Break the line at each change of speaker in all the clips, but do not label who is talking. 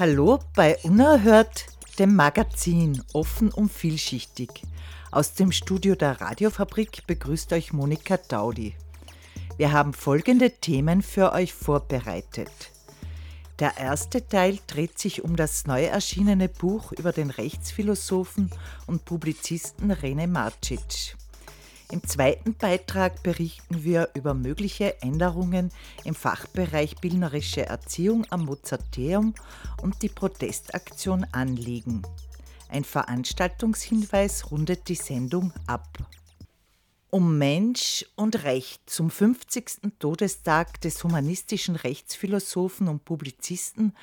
Hallo bei Unerhört, dem Magazin, offen und vielschichtig. Aus dem Studio der Radiofabrik begrüßt euch Monika Daudi. Wir haben folgende Themen für euch vorbereitet. Der erste Teil dreht sich um das neu erschienene Buch über den Rechtsphilosophen und Publizisten René Marcic. Im zweiten Beitrag berichten wir über mögliche Änderungen im Fachbereich Bildnerische Erziehung am Mozarteum und die Protestaktion Anliegen. Ein Veranstaltungshinweis rundet die Sendung ab. Um Mensch und Recht zum 50. Todestag des humanistischen Rechtsphilosophen und Publizisten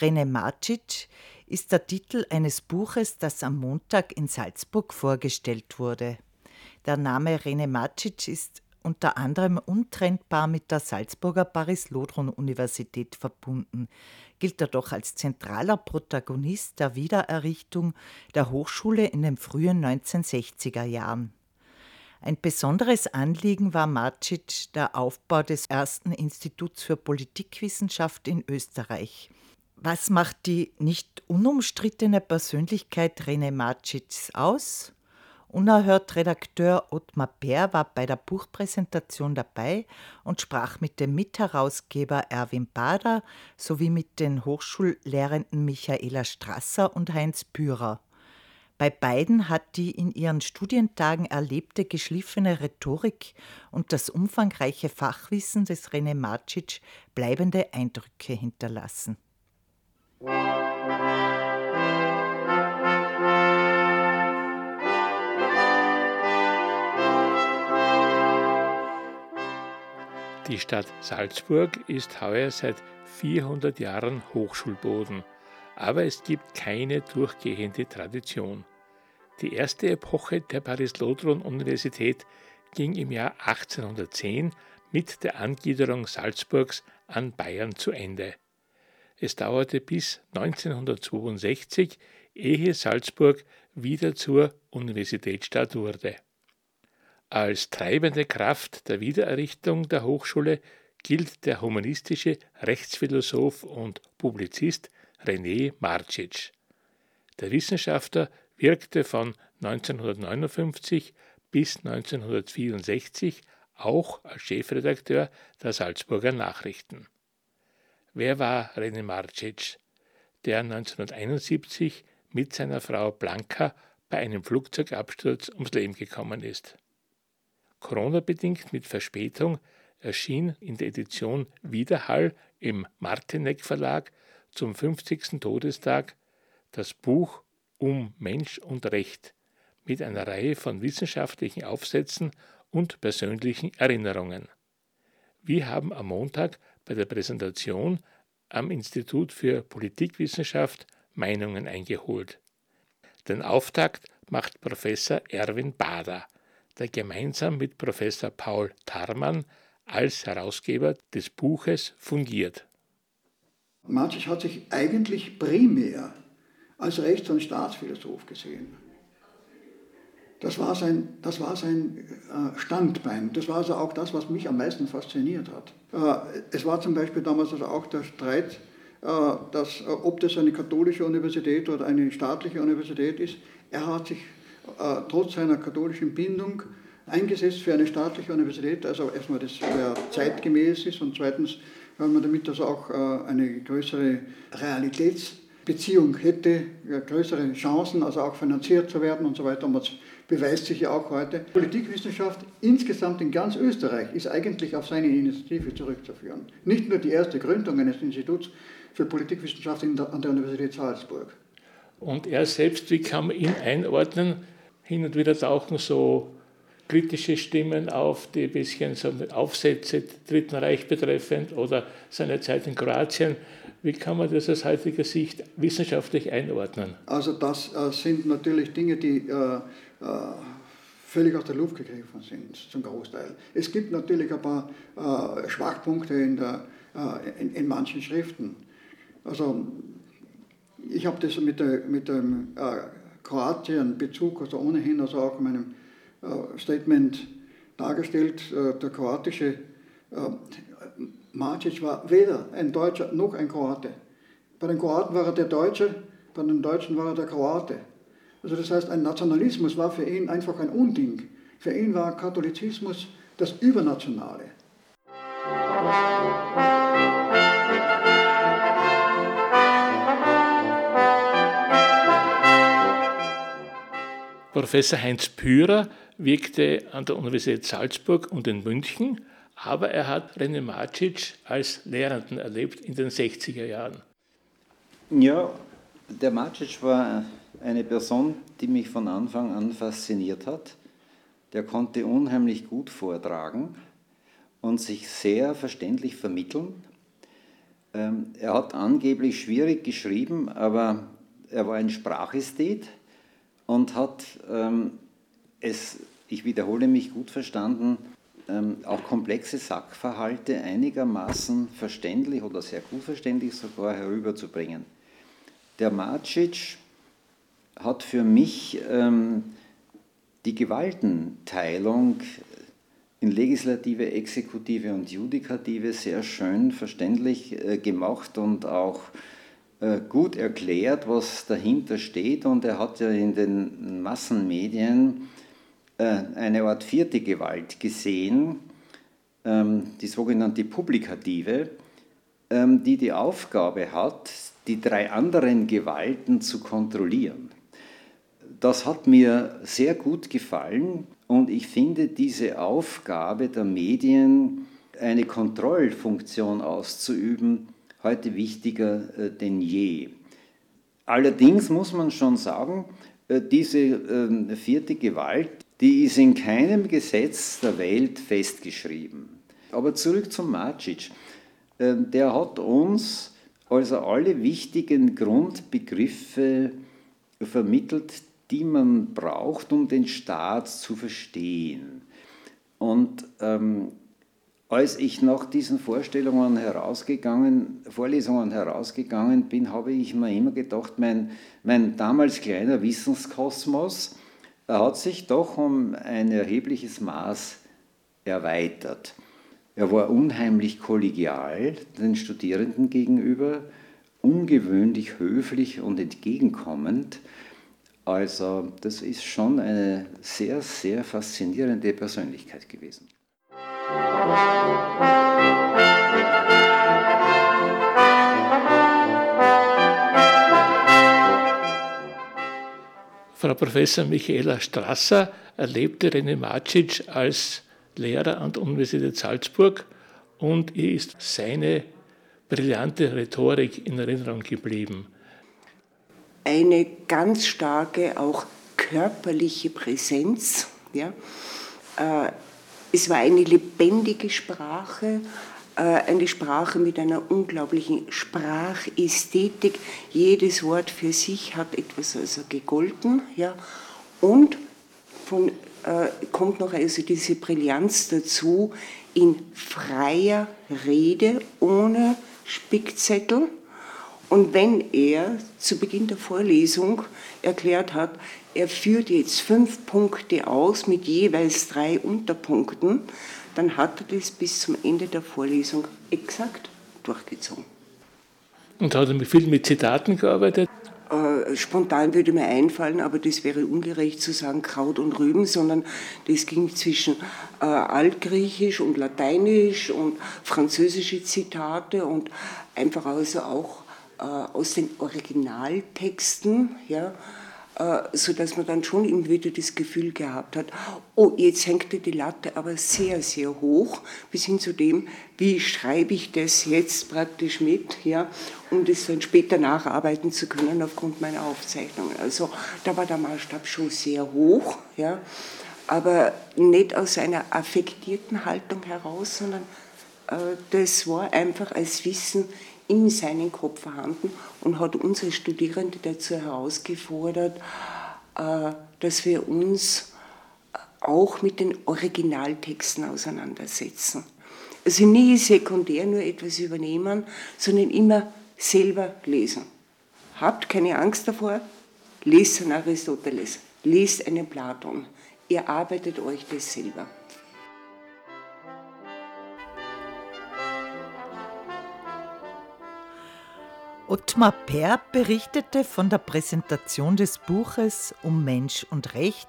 René Marcic ist der Titel eines Buches, das am Montag in Salzburg vorgestellt wurde. Der Name René Marcic ist unter anderem untrennbar mit der Salzburger Paris-Lodron-Universität verbunden, gilt er doch als zentraler Protagonist der Wiedererrichtung der Hochschule in den frühen 1960er Jahren. Ein besonderes Anliegen war Marcic der Aufbau des ersten Instituts für Politikwissenschaft in Österreich. Was macht die nicht unumstrittene Persönlichkeit René Marcics aus? Unerhört Redakteur Ottmar Bär war bei der Buchpräsentation dabei und sprach mit dem Mitherausgeber Erwin Bader sowie mit den Hochschullehrenden Michaela Strasser und Heinz Bührer. Bei beiden hat die in ihren Studientagen erlebte geschliffene Rhetorik und das umfangreiche Fachwissen des René Marcic bleibende Eindrücke hinterlassen.
Die Stadt Salzburg ist heuer seit 400 Jahren Hochschulboden aber es gibt keine durchgehende Tradition. Die erste Epoche der Paris-Lodron-Universität ging im Jahr 1810 mit der Angliederung Salzburgs an Bayern zu Ende. Es dauerte bis 1962, ehe Salzburg wieder zur Universitätsstadt wurde. Als treibende Kraft der Wiedererrichtung der Hochschule gilt der humanistische Rechtsphilosoph und Publizist René Marcic. Der Wissenschaftler wirkte von 1959 bis 1964 auch als Chefredakteur der Salzburger Nachrichten. Wer war René Marcic, der 1971 mit seiner Frau Blanca bei einem Flugzeugabsturz ums Leben gekommen ist? Corona-bedingt mit Verspätung erschien in der Edition Widerhall im Martineck Verlag zum 50. Todestag das Buch Um Mensch und Recht mit einer Reihe von wissenschaftlichen Aufsätzen und persönlichen Erinnerungen. Wir haben am Montag bei der Präsentation am Institut für Politikwissenschaft Meinungen eingeholt. Den Auftakt macht Professor Erwin Bader, der gemeinsam mit Professor Paul Tarmann als Herausgeber des Buches fungiert.
Marcic hat sich eigentlich primär als Rechts- und Staatsphilosoph gesehen. Das war sein, das war sein äh, Standbein. Das war also auch das, was mich am meisten fasziniert hat. Äh, es war zum Beispiel damals also auch der Streit, äh, dass, ob das eine katholische Universität oder eine staatliche Universität ist. Er hat sich trotz seiner katholischen Bindung eingesetzt für eine staatliche Universität, also erstmal das zeitgemäß ist und zweitens weil man damit also auch äh, eine größere Realitätsbeziehung hätte, größere Chancen, also auch finanziert zu werden und so weiter. Und das beweist sich ja auch heute. Politikwissenschaft insgesamt in ganz Österreich ist eigentlich auf seine Initiative zurückzuführen. Nicht nur die erste Gründung eines Instituts für Politikwissenschaft an der Universität Salzburg.
Und er selbst, wie kann man ihn einordnen? Hin und wieder tauchen so kritische Stimmen auf, die ein bisschen so Aufsätze Dritten Reich betreffend oder seine Zeit in Kroatien. Wie kann man das aus heutiger Sicht wissenschaftlich einordnen?
Also das äh, sind natürlich Dinge, die äh, äh, völlig aus der Luft gegriffen sind, zum Großteil. Es gibt natürlich ein paar Schwachpunkte in, der, in, in, manchen Schriften. Also ich habe das mit, der, mit dem äh, Kroatien-Bezug, also ohnehin, also auch in meinem äh, Statement dargestellt. Äh, der kroatische äh, Macic war weder ein Deutscher noch ein Kroate. Bei den Kroaten war er der Deutsche, bei den Deutschen war er der Kroate. Also das heißt, ein Nationalismus war für ihn einfach ein Unding. Für ihn war Katholizismus das Übernationale.
Professor Heinz Pürer wirkte an der Universität Salzburg und in München, aber er hat René Macic als Lehrenden erlebt in den 60er Jahren.
Ja, der Macic war eine Person, die mich von Anfang an fasziniert hat. Der konnte unheimlich gut vortragen und sich sehr verständlich vermitteln. Ähm, er hat angeblich schwierig geschrieben, aber er war ein Sprachästhet und hat ähm, es ich wiederhole mich, gut verstanden, ähm, auch komplexe Sachverhalte einigermaßen verständlich oder sehr gut verständlich sogar herüberzubringen. Der Macic hat für mich ähm, die Gewaltenteilung in Legislative, Exekutive und Judikative sehr schön verständlich äh, gemacht und auch gut erklärt, was dahinter steht. Und er hat ja in den Massenmedien äh, eine Art vierte Gewalt gesehen, ähm, die sogenannte Publikative, ähm, die die Aufgabe hat, die drei anderen Gewalten zu kontrollieren. Das hat mir sehr gut gefallen und ich finde diese Aufgabe der Medien, eine Kontrollfunktion auszuüben, heute wichtiger äh, denn je. Allerdings muss man schon sagen, äh, diese ähm, vierte Gewalt die ist in keinem Gesetz der Welt festgeschrieben. Aber zurück zum Macic. Ähm, der hat uns also alle wichtigen Grundbegriffe vermittelt, die man braucht, um den Staat zu verstehen. Und ähm, als ich nach diesen Vorstellungen herausgegangen, Vorlesungen herausgegangen bin, habe ich mir immer gedacht, mein, mein damals kleiner Wissenskosmos, hat sich doch um ein erhebliches Maß erweitert. Er war unheimlich kollegial den Studierenden gegenüber, ungewöhnlich höflich und entgegenkommend. Also das ist schon eine sehr, sehr faszinierende Persönlichkeit gewesen.
Frau Professor Michaela Strasser erlebte René Macic als Lehrer an der Universität Salzburg und ihr ist seine brillante Rhetorik in Erinnerung geblieben.
Eine ganz starke, auch körperliche Präsenz. Ja. Es war eine lebendige Sprache, äh, eine Sprache mit einer unglaublichen Sprachästhetik. Jedes Wort für sich hat etwas also gegolten. Ja. Und von, äh, kommt noch also diese Brillanz dazu in freier Rede, ohne Spickzettel. Und wenn er zu Beginn der Vorlesung erklärt hat, er führt jetzt fünf Punkte aus mit jeweils drei Unterpunkten, dann hat er das bis zum Ende der Vorlesung exakt durchgezogen.
Und hat er viel mit Zitaten gearbeitet?
Äh, spontan würde mir einfallen, aber das wäre ungerecht zu sagen Kraut und Rüben, sondern das ging zwischen äh, Altgriechisch und Lateinisch und französische Zitate und einfach also auch aus den Originaltexten, ja, äh, sodass man dann schon immer wieder das Gefühl gehabt hat, oh, jetzt hängt die Latte aber sehr, sehr hoch, bis hin zu dem, wie schreibe ich das jetzt praktisch mit, ja, um das dann später nacharbeiten zu können aufgrund meiner Aufzeichnungen. Also da war der Maßstab schon sehr hoch, ja, aber nicht aus einer affektierten Haltung heraus, sondern äh, das war einfach als Wissen in seinem Kopf vorhanden und hat unsere Studierende dazu herausgefordert, äh, dass wir uns auch mit den Originaltexten auseinandersetzen. Also nie sekundär nur etwas übernehmen, sondern immer selber lesen. Habt keine Angst davor, lest einen Aristoteles, lest einen Platon, ihr arbeitet euch das selber.
Ottmar Peer berichtete von der Präsentation des Buches Um Mensch und Recht,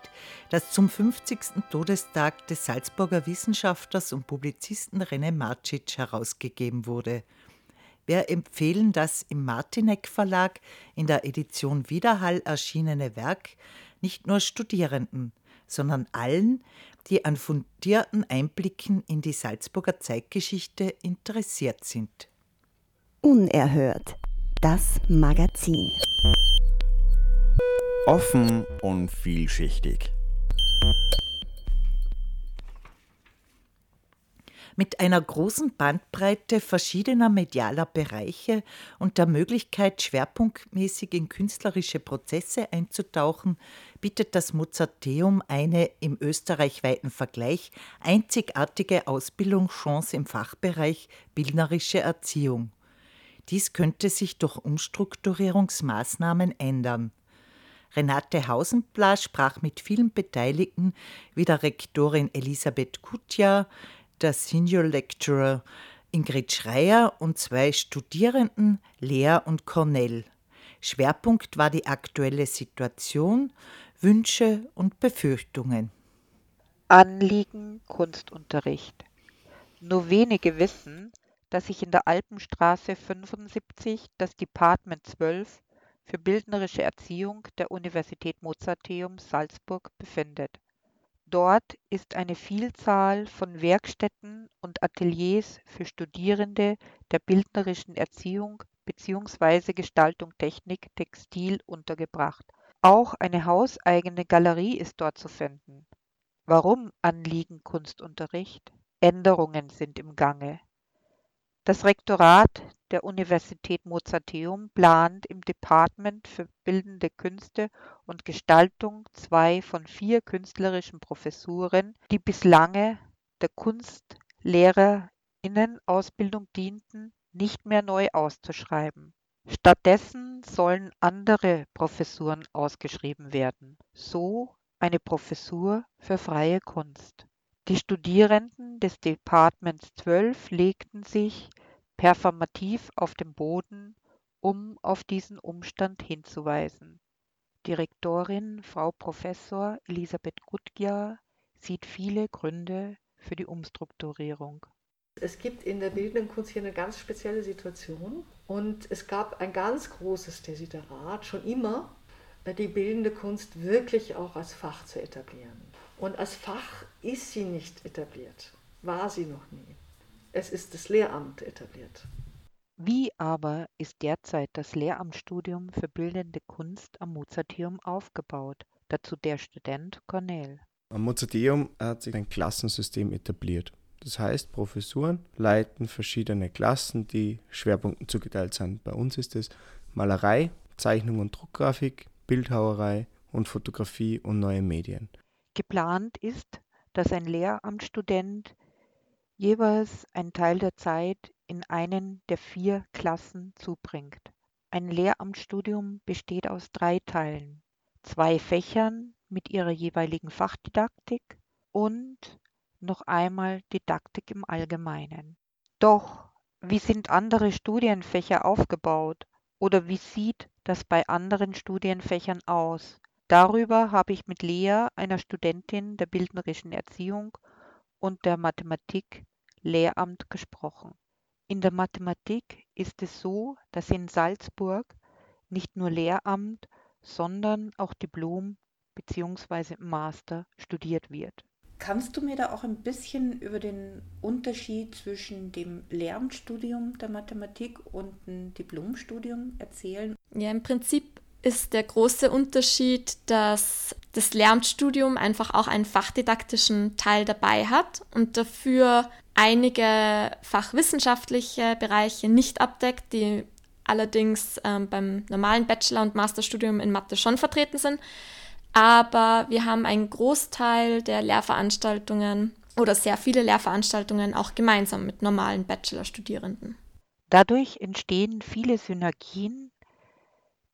das zum 50. Todestag des Salzburger Wissenschaftlers und Publizisten René Marcic herausgegeben wurde. Wir empfehlen das im Martineck Verlag in der Edition Widerhall erschienene Werk nicht nur Studierenden, sondern allen, die an fundierten Einblicken in die Salzburger Zeitgeschichte interessiert sind.
Unerhört das Magazin.
Offen und vielschichtig.
Mit einer großen Bandbreite verschiedener medialer Bereiche und der Möglichkeit, schwerpunktmäßig in künstlerische Prozesse einzutauchen, bietet das Mozarteum eine im österreichweiten Vergleich einzigartige Ausbildungschance im Fachbereich bildnerische Erziehung. Dies könnte sich durch Umstrukturierungsmaßnahmen ändern. Renate Hausenblas sprach mit vielen Beteiligten wie der Rektorin Elisabeth Kutja, der Senior Lecturer Ingrid Schreier und zwei Studierenden Lea und Cornell. Schwerpunkt war die aktuelle Situation, Wünsche und Befürchtungen.
Anliegen Kunstunterricht. Nur wenige wissen, dass sich in der Alpenstraße 75 das Department 12 für bildnerische Erziehung der Universität Mozarteum Salzburg befindet. Dort ist eine Vielzahl von Werkstätten und Ateliers für Studierende der bildnerischen Erziehung bzw. Gestaltung Technik Textil untergebracht. Auch eine hauseigene Galerie ist dort zu finden. Warum Anliegen Kunstunterricht? Änderungen sind im Gange. Das Rektorat der Universität Mozarteum plant im Department für Bildende Künste und Gestaltung zwei von vier künstlerischen Professuren, die bislange der Kunstlehrerinnenausbildung dienten, nicht mehr neu auszuschreiben. Stattdessen sollen andere Professuren ausgeschrieben werden, so eine Professur für freie Kunst. Die Studierenden des Departments 12 legten sich performativ auf den Boden, um auf diesen Umstand hinzuweisen. Die Rektorin, Frau Professor Elisabeth Gutjahr, sieht viele Gründe für die Umstrukturierung.
Es gibt in der bildenden Kunst hier eine ganz spezielle Situation und es gab ein ganz großes Desiderat, schon immer die bildende Kunst wirklich auch als Fach zu etablieren. Und als Fach ist sie nicht etabliert, war sie noch nie. Es ist das Lehramt etabliert.
Wie aber ist derzeit das Lehramtsstudium für Bildende Kunst am Mozarteum aufgebaut? Dazu der Student Cornel.
Am Mozarteum hat sich ein Klassensystem etabliert. Das heißt, Professuren leiten verschiedene Klassen, die Schwerpunkten zugeteilt sind. Bei uns ist es Malerei, Zeichnung und Druckgrafik, Bildhauerei und Fotografie und neue Medien.
Geplant ist, dass ein Lehramtsstudent jeweils einen Teil der Zeit in einen der vier Klassen zubringt. Ein Lehramtsstudium besteht aus drei Teilen, zwei Fächern mit ihrer jeweiligen Fachdidaktik und noch einmal Didaktik im Allgemeinen. Doch wie sind andere Studienfächer aufgebaut oder wie sieht das bei anderen Studienfächern aus? Darüber habe ich mit Lea, einer Studentin der bildnerischen Erziehung und der Mathematik Lehramt gesprochen. In der Mathematik ist es so, dass in Salzburg nicht nur Lehramt, sondern auch Diplom bzw. Master studiert wird.
Kannst du mir da auch ein bisschen über den Unterschied zwischen dem Lehramtsstudium der Mathematik und dem Diplomstudium erzählen?
Ja, im Prinzip ist der große Unterschied, dass das Lehramtsstudium einfach auch einen fachdidaktischen Teil dabei hat und dafür einige fachwissenschaftliche Bereiche nicht abdeckt, die allerdings ähm, beim normalen Bachelor- und Masterstudium in Mathe schon vertreten sind. Aber wir haben einen Großteil der Lehrveranstaltungen oder sehr viele Lehrveranstaltungen auch gemeinsam mit normalen Bachelorstudierenden.
Dadurch entstehen viele Synergien,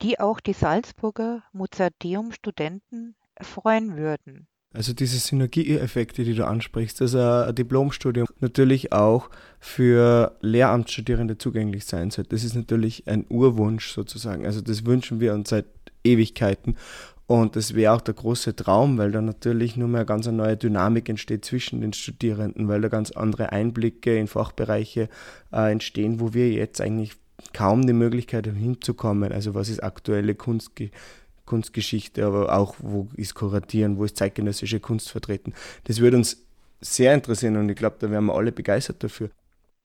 die auch die Salzburger Mozarteum-Studenten erfreuen würden.
Also diese Synergieeffekte, die du ansprichst, dass ein Diplomstudium natürlich auch für Lehramtsstudierende zugänglich sein soll. Das ist natürlich ein Urwunsch sozusagen. Also das wünschen wir uns seit Ewigkeiten. Und das wäre auch der große Traum, weil da natürlich nur mehr ganz eine neue Dynamik entsteht zwischen den Studierenden, weil da ganz andere Einblicke in Fachbereiche äh, entstehen, wo wir jetzt eigentlich kaum die Möglichkeit hinzukommen. Also was ist aktuelle Kunstgeschichte? Kunstgeschichte, aber auch, wo ist Kuratieren, wo ist zeitgenössische Kunst vertreten. Das würde uns sehr interessieren und ich glaube, da wären wir alle begeistert dafür.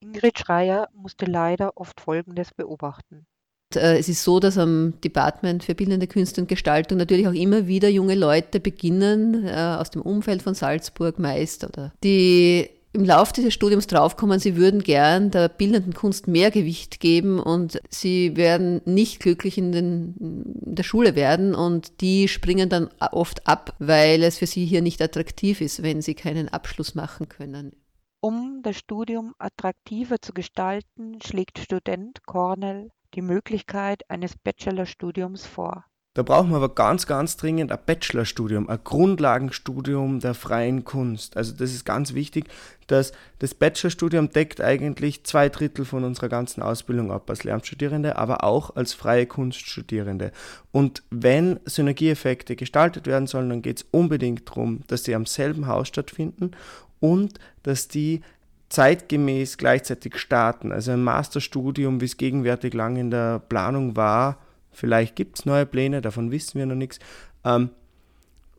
Ingrid Schreier musste leider oft Folgendes beobachten.
Äh, es ist so, dass am Department für Bildende Künste und Gestaltung natürlich auch immer wieder junge Leute beginnen, äh, aus dem Umfeld von Salzburg meist, oder die im Laufe dieses Studiums draufkommen, sie würden gern der bildenden Kunst mehr Gewicht geben und sie werden nicht glücklich in, den, in der Schule werden und die springen dann oft ab, weil es für sie hier nicht attraktiv ist, wenn sie keinen Abschluss machen können.
Um das Studium attraktiver zu gestalten, schlägt Student Cornell die Möglichkeit eines Bachelorstudiums vor.
Da brauchen wir aber ganz, ganz dringend ein Bachelorstudium, ein Grundlagenstudium der freien Kunst. Also das ist ganz wichtig, dass das Bachelorstudium deckt eigentlich zwei Drittel von unserer ganzen Ausbildung ab als Lehramtsstudierende, aber auch als freie Kunststudierende. Und wenn Synergieeffekte gestaltet werden sollen, dann geht es unbedingt darum, dass sie am selben Haus stattfinden und dass die zeitgemäß gleichzeitig starten. Also ein Masterstudium, wie es gegenwärtig lang in der Planung war, vielleicht gibt es neue Pläne, davon wissen wir noch nichts, ähm,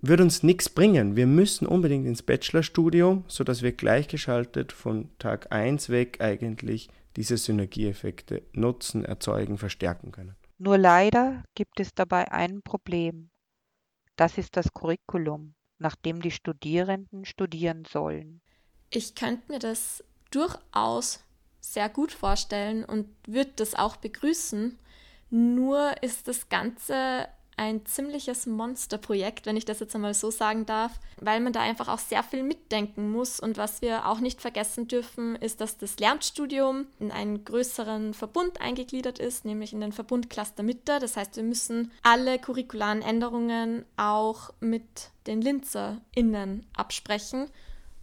würde uns nichts bringen. Wir müssen unbedingt ins Bachelorstudium, sodass wir gleichgeschaltet von Tag 1 weg eigentlich diese Synergieeffekte nutzen, erzeugen, verstärken können.
Nur leider gibt es dabei ein Problem. Das ist das Curriculum, nach dem die Studierenden studieren sollen.
Ich könnte mir das durchaus sehr gut vorstellen und würde das auch begrüßen, nur ist das Ganze ein ziemliches Monsterprojekt, wenn ich das jetzt einmal so sagen darf, weil man da einfach auch sehr viel mitdenken muss. Und was wir auch nicht vergessen dürfen, ist, dass das Lernstudium in einen größeren Verbund eingegliedert ist, nämlich in den Verbund Cluster Mitte. Das heißt, wir müssen alle curricularen Änderungen auch mit den LinzerInnen absprechen.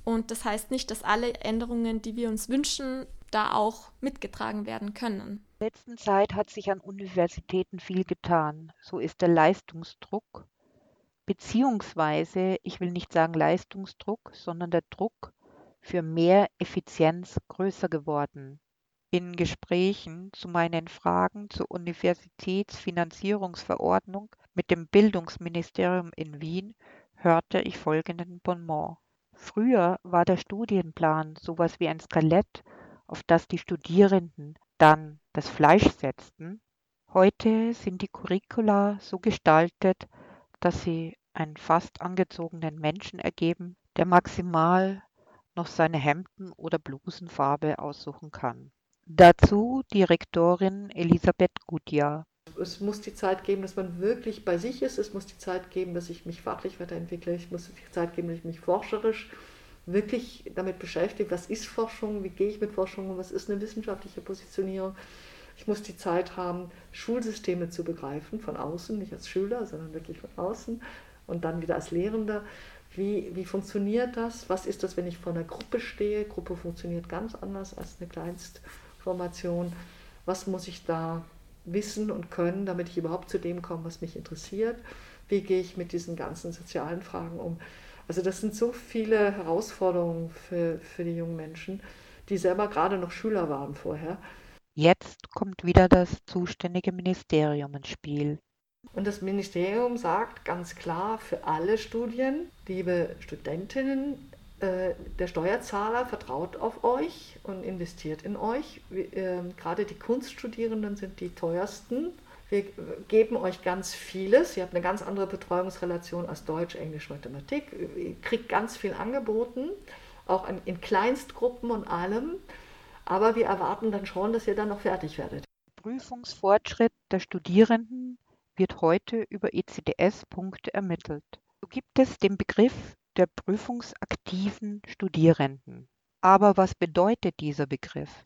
Und das heißt nicht, dass alle Änderungen, die wir uns wünschen, da auch mitgetragen werden können.
Letzten Zeit hat sich an Universitäten viel getan. So ist der Leistungsdruck, beziehungsweise, ich will nicht sagen Leistungsdruck, sondern der Druck für mehr Effizienz größer geworden. In Gesprächen zu meinen Fragen zur Universitätsfinanzierungsverordnung mit dem Bildungsministerium in Wien hörte ich folgenden Bonmot. Früher war der Studienplan sowas wie ein Skelett auf das die Studierenden dann das Fleisch setzten, heute sind die Curricula so gestaltet, dass sie einen fast angezogenen Menschen ergeben, der maximal noch seine Hemden- oder Blusenfarbe aussuchen kann. Dazu die Rektorin Elisabeth Gutjahr.
Es muss die Zeit geben, dass man wirklich bei sich ist. Es muss die Zeit geben, dass ich mich fachlich weiterentwickle. Es muss die Zeit geben, dass ich mich forscherisch wirklich damit beschäftigt, was ist Forschung, wie gehe ich mit Forschung um, was ist eine wissenschaftliche Positionierung. Ich muss die Zeit haben, Schulsysteme zu begreifen, von außen, nicht als Schüler, sondern wirklich von außen und dann wieder als Lehrender. Wie, wie funktioniert das? Was ist das, wenn ich vor einer Gruppe stehe? Gruppe funktioniert ganz anders als eine Kleinstformation. Was muss ich da wissen und können, damit ich überhaupt zu dem komme, was mich interessiert? Wie gehe ich mit diesen ganzen sozialen Fragen um? Also das sind so viele Herausforderungen für, für die jungen Menschen, die selber gerade noch Schüler waren vorher.
Jetzt kommt wieder das zuständige Ministerium ins Spiel.
Und das Ministerium sagt ganz klar für alle Studien, liebe Studentinnen, äh, der Steuerzahler vertraut auf euch und investiert in euch. Äh, gerade die Kunststudierenden sind die teuersten Wir geben euch ganz vieles. Ihr habt eine ganz andere Betreuungsrelation als Deutsch, Englisch, Mathematik. Ihr kriegt ganz viel angeboten, auch in Kleinstgruppen und allem. Aber wir erwarten dann schon, dass ihr dann noch fertig werdet.
Prüfungsfortschritt der Studierenden wird heute über ECTS-Punkte ermittelt. So gibt es den Begriff der prüfungsaktiven Studierenden. Aber was bedeutet dieser Begriff?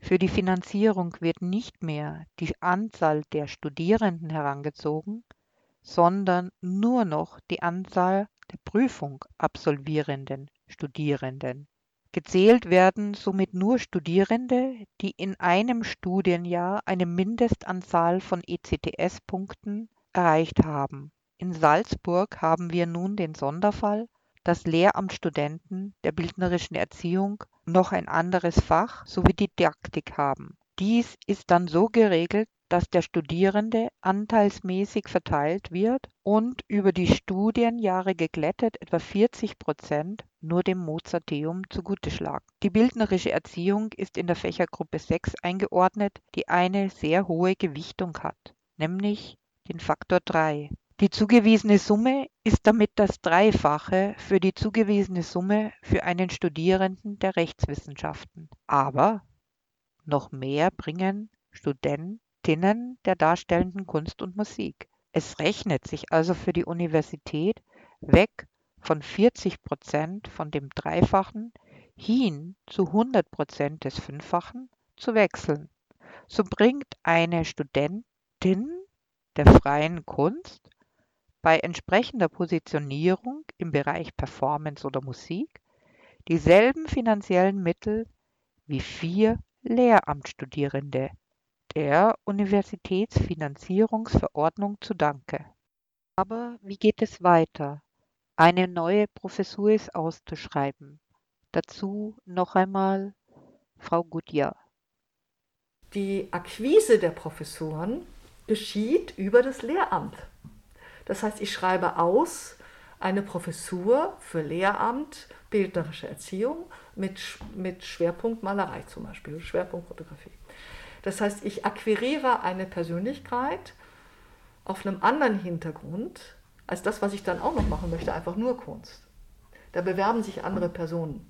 Für die Finanzierung wird nicht mehr die Anzahl der Studierenden herangezogen, sondern nur noch die Anzahl der Prüfung absolvierenden Studierenden. Gezählt werden somit nur Studierende, die in einem Studienjahr eine Mindestanzahl von ECTS-Punkten erreicht haben. In Salzburg haben wir nun den Sonderfall, dass Lehramtsstudenten der bildnerischen Erziehung noch ein anderes Fach sowie Didaktik haben. Dies ist dann so geregelt, dass der Studierende anteilsmäßig verteilt wird und über die Studienjahre geglättet etwa 40 Prozent nur dem Mozarteum zugute schlagen. Die bildnerische Erziehung ist in der Fächergruppe 6 eingeordnet, die eine sehr hohe Gewichtung hat, nämlich den Faktor 3. Die zugewiesene Summe ist damit das Dreifache für die zugewiesene Summe für einen Studierenden der Rechtswissenschaften. Aber noch mehr bringen Studenten Artistinnen der darstellenden Kunst und Musik. Es rechnet sich also für die Universität weg von 40 Prozent von dem Dreifachen hin zu 100 Prozent des Fünffachen zu wechseln. So bringt eine Studentin der freien Kunst bei entsprechender Positionierung im Bereich Performance oder Musik dieselben finanziellen Mittel wie vier Lehramtsstudierende der Universitätsfinanzierungsverordnung zu Danke. Aber wie geht es weiter? Eine neue Professur ist auszuschreiben. Dazu noch einmal Frau Gutjahr.
Die Akquise der Professuren geschieht über das Lehramt. Das heißt, ich schreibe aus eine Professur für Lehramt, bildnerische Erziehung mit, mit Schwerpunkt Malerei zum Beispiel, Schwerpunkt Fotografie. Das heißt, ich akquiriere eine Persönlichkeit auf einem anderen Hintergrund als das, was ich dann auch noch machen möchte, einfach nur Kunst. Da bewerben sich andere Personen.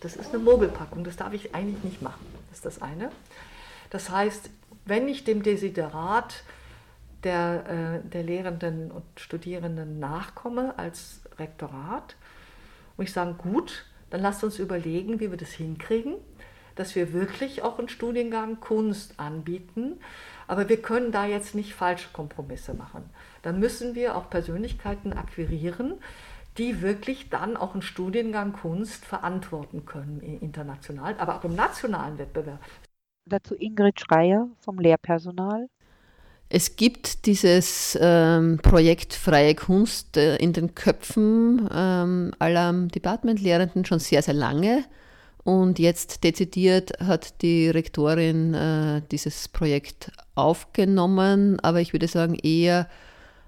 Das ist eine Mogelpackung, das darf ich eigentlich nicht machen. Das ist das eine. Das heißt, wenn ich dem Desiderat der, äh, der Lehrenden und Studierenden nachkomme als Rektorat, muss ich sagen, gut, dann lasst uns überlegen, wie wir das hinkriegen dass wir wirklich auch einen Studiengang Kunst anbieten. Aber wir können da jetzt nicht falsche Kompromisse machen. Da müssen wir auch Persönlichkeiten akquirieren, die wirklich dann auch einen Studiengang Kunst verantworten können international, aber auch im nationalen Wettbewerb.
Dazu Ingrid Schreier vom Lehrpersonal.
Es gibt dieses ähm, Projekt Freie Kunst äh, in den Köpfen ähm, aller Departmentlehrenden schon sehr, sehr lange. Und jetzt dezidiert hat die Rektorin äh, dieses Projekt aufgenommen, aber ich würde sagen eher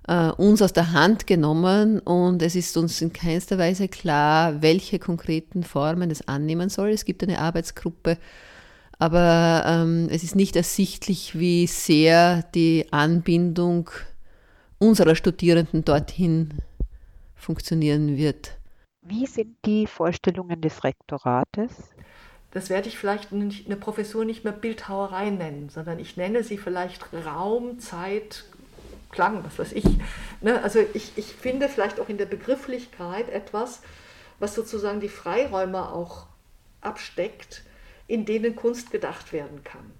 äh, uns aus der Hand genommen und es ist uns in keinster Weise klar, welche konkreten Formen es annehmen soll. Es gibt eine Arbeitsgruppe, aber ähm, es ist nicht ersichtlich, wie sehr die Anbindung unserer Studierenden dorthin funktionieren wird.
Wie sind die Vorstellungen des Rektorates?
Das werde ich vielleicht nicht, eine Professur nicht mehr Bildhauerei nennen, sondern ich nenne sie vielleicht Raum, Zeit, Klang, was weiß ich. Ne? Also ich, ich finde vielleicht auch in der Begrifflichkeit etwas, was sozusagen die Freiräume auch absteckt, in denen Kunst gedacht werden kann.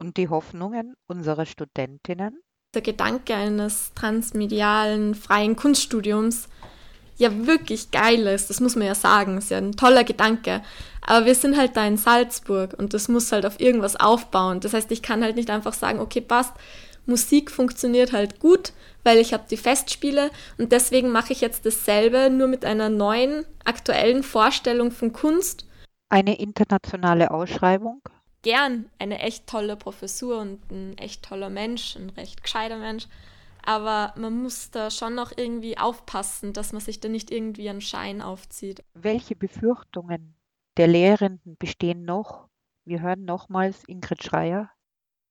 Und die Hoffnungen unserer Studentinnen?
Der Gedanke eines transmedialen freien Kunststudiums ja wirklich geil ist. Das muss man ja sagen. Ist ja ein toller Gedanke. Aber wir sind halt da in Salzburg und das muss halt auf irgendwas aufbauen. Das heißt, ich kann halt nicht einfach sagen, okay, passt. Musik funktioniert halt gut, weil ich habe die Festspiele und deswegen mache ich jetzt dasselbe, nur mit einer neuen, aktuellen Vorstellung von Kunst.
Eine internationale Ausschreibung?
Gern eine echt tolle Professur und ein echt toller Mensch, ein recht gescheiter Mensch. Aber man muss da schon noch irgendwie aufpassen, dass man sich da nicht irgendwie einen Schein aufzieht.
Welche Befürchtungen der Lehrenden bestehen noch? Wir hören nochmals Ingrid Schreier.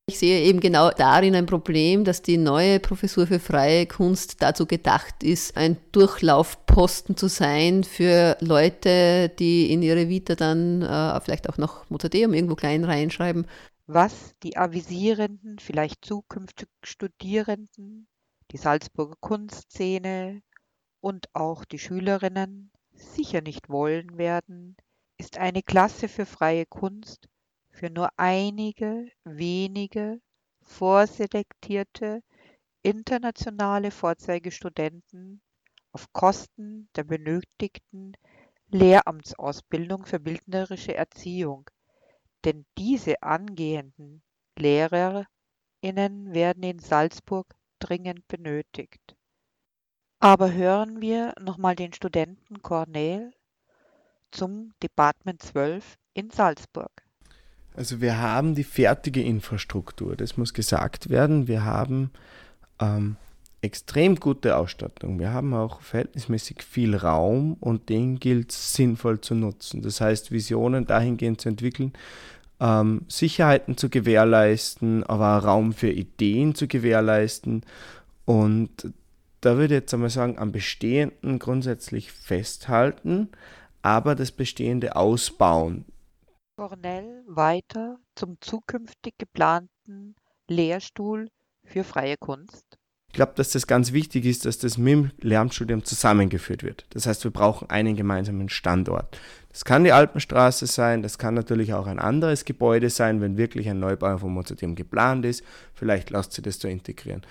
Ich sehe eben genau darin ein Problem, dass die neue Professur für freie Kunst dazu gedacht ist, ein Durchlaufposten zu sein für Leute, die in ihre Vita dann äh, vielleicht auch noch Mozarteum irgendwo klein reinschreiben.
Was die avisierenden, vielleicht zukünftig Studierenden, die Salzburger Kunstszene und auch die Schülerinnen sicher nicht wollen werden, ist eine Klasse für freie Kunst für nur einige wenige vorselektierte internationale Vorzeigestudenten auf Kosten der benötigten Lehramtsausbildung für bildnerische Erziehung, denn diese angehenden LehrerInnen werden in Salzburg dringend benötigt. Aber hören wir nochmal den Studenten Cornel zum Department 12 in Salzburg.
Also wir haben die fertige Infrastruktur, das muss gesagt werden. Wir haben ähm, extrem gute Ausstattung. Wir haben auch verhältnismäßig viel Raum und den gilt es sinnvoll zu nutzen. Das heißt, Visionen dahingehend zu entwickeln, ähm, Sicherheiten zu gewährleisten, aber auch Raum für Ideen zu gewährleisten. Und da würde ich jetzt einmal sagen, am Bestehenden grundsätzlich festhalten, aber das Bestehende ausbauen.
Cornell weiter zum zukünftig geplanten Lehrstuhl für freie Kunst?
Ich glaube, dass das ganz wichtig ist, dass das mit dem Lehramtsstudium zusammengeführt wird. Das heißt, wir brauchen einen gemeinsamen Standort. Das kann die Alpenstraße sein, das kann natürlich auch ein anderes Gebäude sein, wenn wirklich ein Neubau vom Mozarteum geplant ist. Vielleicht lässt sich das so integrieren.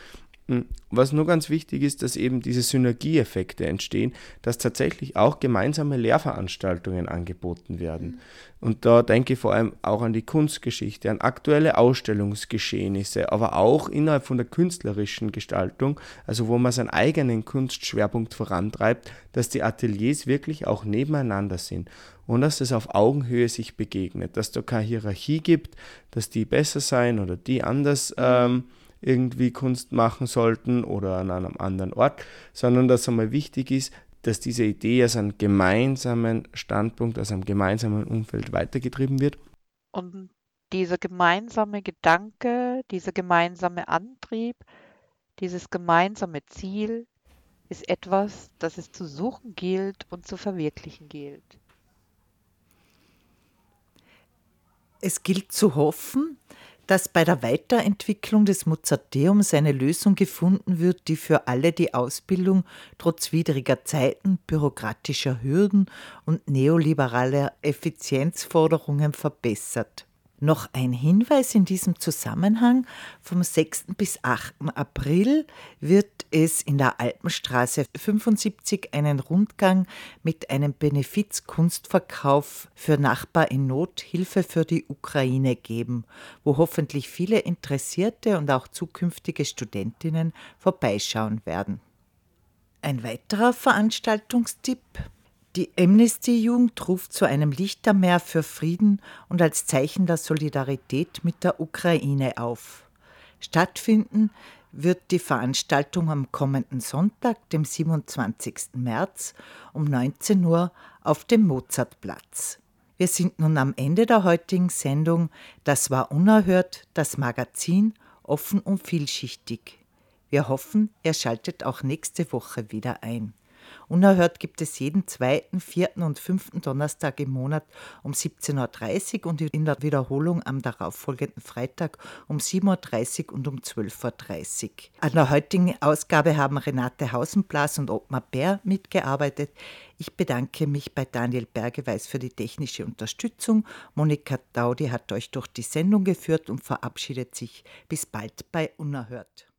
Hm, was nur ganz wichtig ist, dass eben diese Synergieeffekte entstehen, dass tatsächlich auch gemeinsame Lehrveranstaltungen angeboten werden. Mhm. Und da denke ich vor allem auch an die Kunstgeschichte, an aktuelle Ausstellungsgeschehnisse, aber auch innerhalb von der künstlerischen Gestaltung, also wo man seinen eigenen Kunstschwerpunkt vorantreibt, dass die Ateliers wirklich auch nebeneinander sind und dass es auf Augenhöhe sich begegnet, dass da keine Hierarchie gibt, dass die besser sein oder die anders. Mhm. Ähm, irgendwie Kunst machen sollten oder an einem anderen Ort, sondern dass einmal wichtig ist, dass diese Idee aus einem gemeinsamen Standpunkt, aus einem gemeinsamen Umfeld weitergetrieben wird.
Und dieser gemeinsame Gedanke, dieser gemeinsame Antrieb, dieses gemeinsame Ziel ist etwas, das es zu suchen gilt und zu verwirklichen gilt.
Es gilt zu hoffen, dass bei der Weiterentwicklung des Mozarteums eine Lösung gefunden wird, die für alle die Ausbildung trotz widriger Zeiten, bürokratischer Hürden und neoliberaler Effizienzforderungen verbessert. Noch ein Hinweis in diesem Zusammenhang. Vom 6. bis 8. April wird es in der Alpenstraße 75 einen Rundgang mit einem Benefizkunstverkauf für Nachbar in Not, Hilfe für die Ukraine geben, wo hoffentlich viele Interessierte und auch zukünftige Studentinnen vorbeischauen werden. Ein weiterer Veranstaltungstipp die Amnesty-Jugend ruft zu einem Lichtermeer für Frieden und als Zeichen der Solidarität mit der Ukraine auf. Stattfinden wird die Veranstaltung am kommenden Sonntag, dem 27. März um 19 Uhr auf dem Mozartplatz. Wir sind nun am Ende der heutigen Sendung. Das war unerhört, das Magazin offen und vielschichtig. Wir hoffen, ihr schaltet auch nächste Woche wieder ein. Unerhört gibt es jeden zweiten, vierten und fünften Donnerstag im Monat um 17.30 Uhr und in der Wiederholung am darauffolgenden Freitag um 7.30 Uhr und um 12.30 Uhr. An der heutigen Ausgabe haben Renate Hausenblas und Ottmar Bär mitgearbeitet. Ich bedanke mich bei Daniel Bergeweis für die technische Unterstützung. Monika Daudi hat euch durch die Sendung geführt und verabschiedet sich bis bald bei Unerhört.